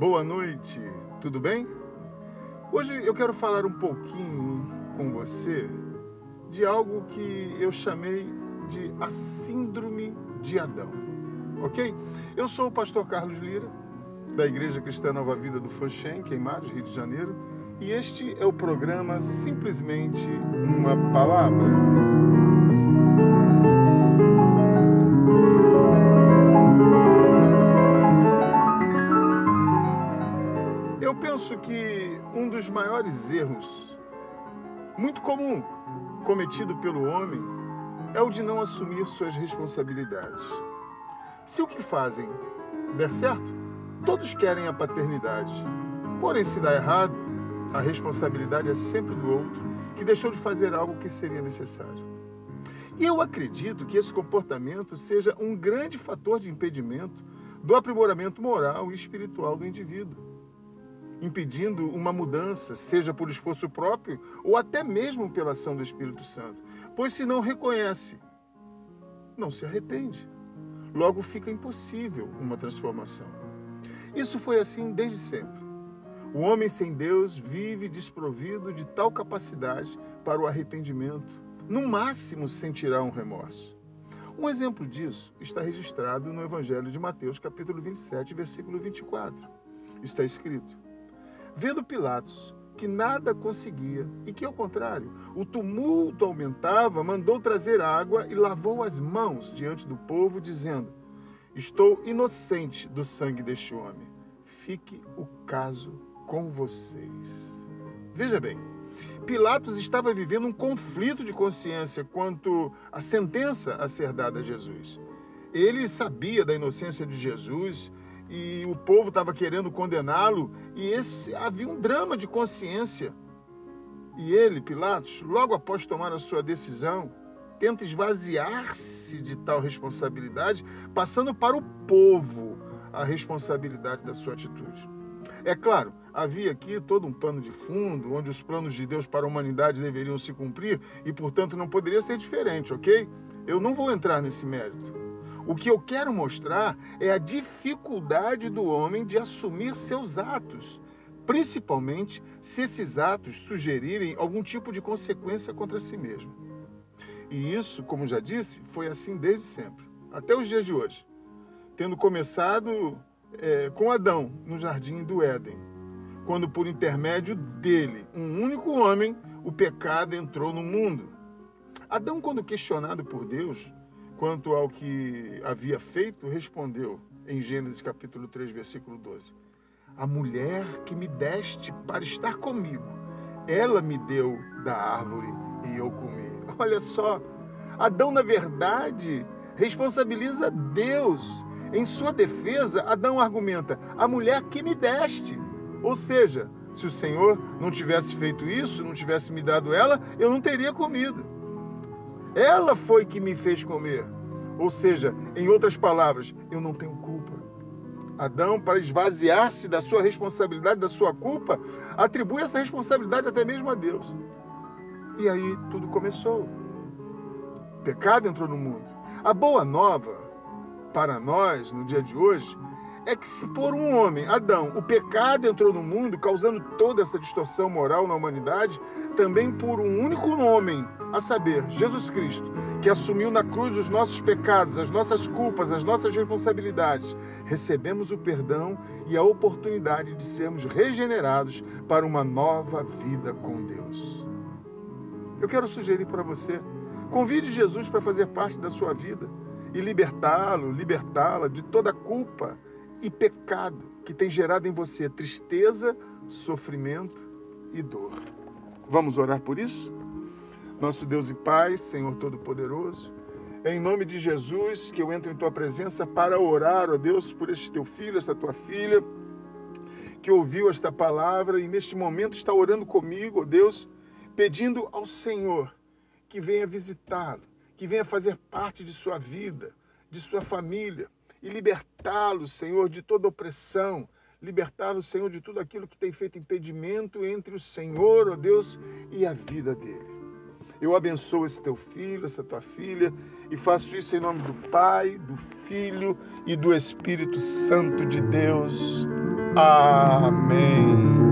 Boa noite, tudo bem? Hoje eu quero falar um pouquinho com você de algo que eu chamei de a Síndrome de Adão, ok? Eu sou o pastor Carlos Lira, da Igreja Cristã Nova Vida do Fanchen, Queimados, Rio de Janeiro, e este é o programa Simplesmente uma Palavra. Maiores erros, muito comum, cometido pelo homem, é o de não assumir suas responsabilidades. Se o que fazem der certo, todos querem a paternidade. Porém, se dá errado, a responsabilidade é sempre do outro que deixou de fazer algo que seria necessário. E eu acredito que esse comportamento seja um grande fator de impedimento do aprimoramento moral e espiritual do indivíduo impedindo uma mudança, seja por esforço próprio ou até mesmo pela ação do Espírito Santo. Pois se não reconhece, não se arrepende. Logo fica impossível uma transformação. Isso foi assim desde sempre. O homem sem Deus vive desprovido de tal capacidade para o arrependimento, no máximo sentirá um remorso. Um exemplo disso está registrado no Evangelho de Mateus, capítulo 27, versículo 24. Está escrito: Vendo Pilatos que nada conseguia e que, ao contrário, o tumulto aumentava, mandou trazer água e lavou as mãos diante do povo, dizendo: Estou inocente do sangue deste homem. Fique o caso com vocês. Veja bem, Pilatos estava vivendo um conflito de consciência quanto à sentença a ser dada a Jesus. Ele sabia da inocência de Jesus e o povo estava querendo condená-lo, e esse havia um drama de consciência. E ele, Pilatos, logo após tomar a sua decisão, tenta esvaziar-se de tal responsabilidade, passando para o povo a responsabilidade da sua atitude. É claro, havia aqui todo um pano de fundo, onde os planos de Deus para a humanidade deveriam se cumprir e, portanto, não poderia ser diferente, ok? Eu não vou entrar nesse mérito. O que eu quero mostrar é a dificuldade do homem de assumir seus atos, principalmente se esses atos sugerirem algum tipo de consequência contra si mesmo. E isso, como já disse, foi assim desde sempre, até os dias de hoje. Tendo começado é, com Adão no jardim do Éden, quando por intermédio dele, um único homem, o pecado entrou no mundo. Adão, quando questionado por Deus, quanto ao que havia feito, respondeu em Gênesis capítulo 3, versículo 12: A mulher que me deste para estar comigo, ela me deu da árvore e eu comi. Olha só, Adão, na verdade, responsabiliza Deus. Em sua defesa, Adão argumenta: A mulher que me deste. Ou seja, se o Senhor não tivesse feito isso, não tivesse me dado ela, eu não teria comido. Ela foi que me fez comer. Ou seja, em outras palavras, eu não tenho culpa. Adão, para esvaziar-se da sua responsabilidade, da sua culpa, atribui essa responsabilidade até mesmo a Deus. E aí tudo começou. O pecado entrou no mundo. A boa nova para nós no dia de hoje é que se por um homem, Adão, o pecado entrou no mundo, causando toda essa distorção moral na humanidade, também por um único homem, a saber, Jesus Cristo, que assumiu na cruz os nossos pecados, as nossas culpas, as nossas responsabilidades, recebemos o perdão e a oportunidade de sermos regenerados para uma nova vida com Deus. Eu quero sugerir para você, convide Jesus para fazer parte da sua vida e libertá-lo, libertá-la de toda culpa, e pecado que tem gerado em você tristeza, sofrimento e dor. Vamos orar por isso? Nosso Deus e Pai, Senhor Todo-Poderoso, é em nome de Jesus que eu entro em tua presença para orar, ó Deus, por este teu filho, esta tua filha, que ouviu esta palavra e neste momento está orando comigo, ó Deus, pedindo ao Senhor que venha visitá-lo, que venha fazer parte de sua vida, de sua família e libertá-lo, Senhor, de toda opressão, libertá-lo, Senhor, de tudo aquilo que tem feito impedimento entre o Senhor, ó Deus, e a vida dele. Eu abençoo esse teu filho, essa tua filha, e faço isso em nome do Pai, do Filho e do Espírito Santo de Deus. Amém.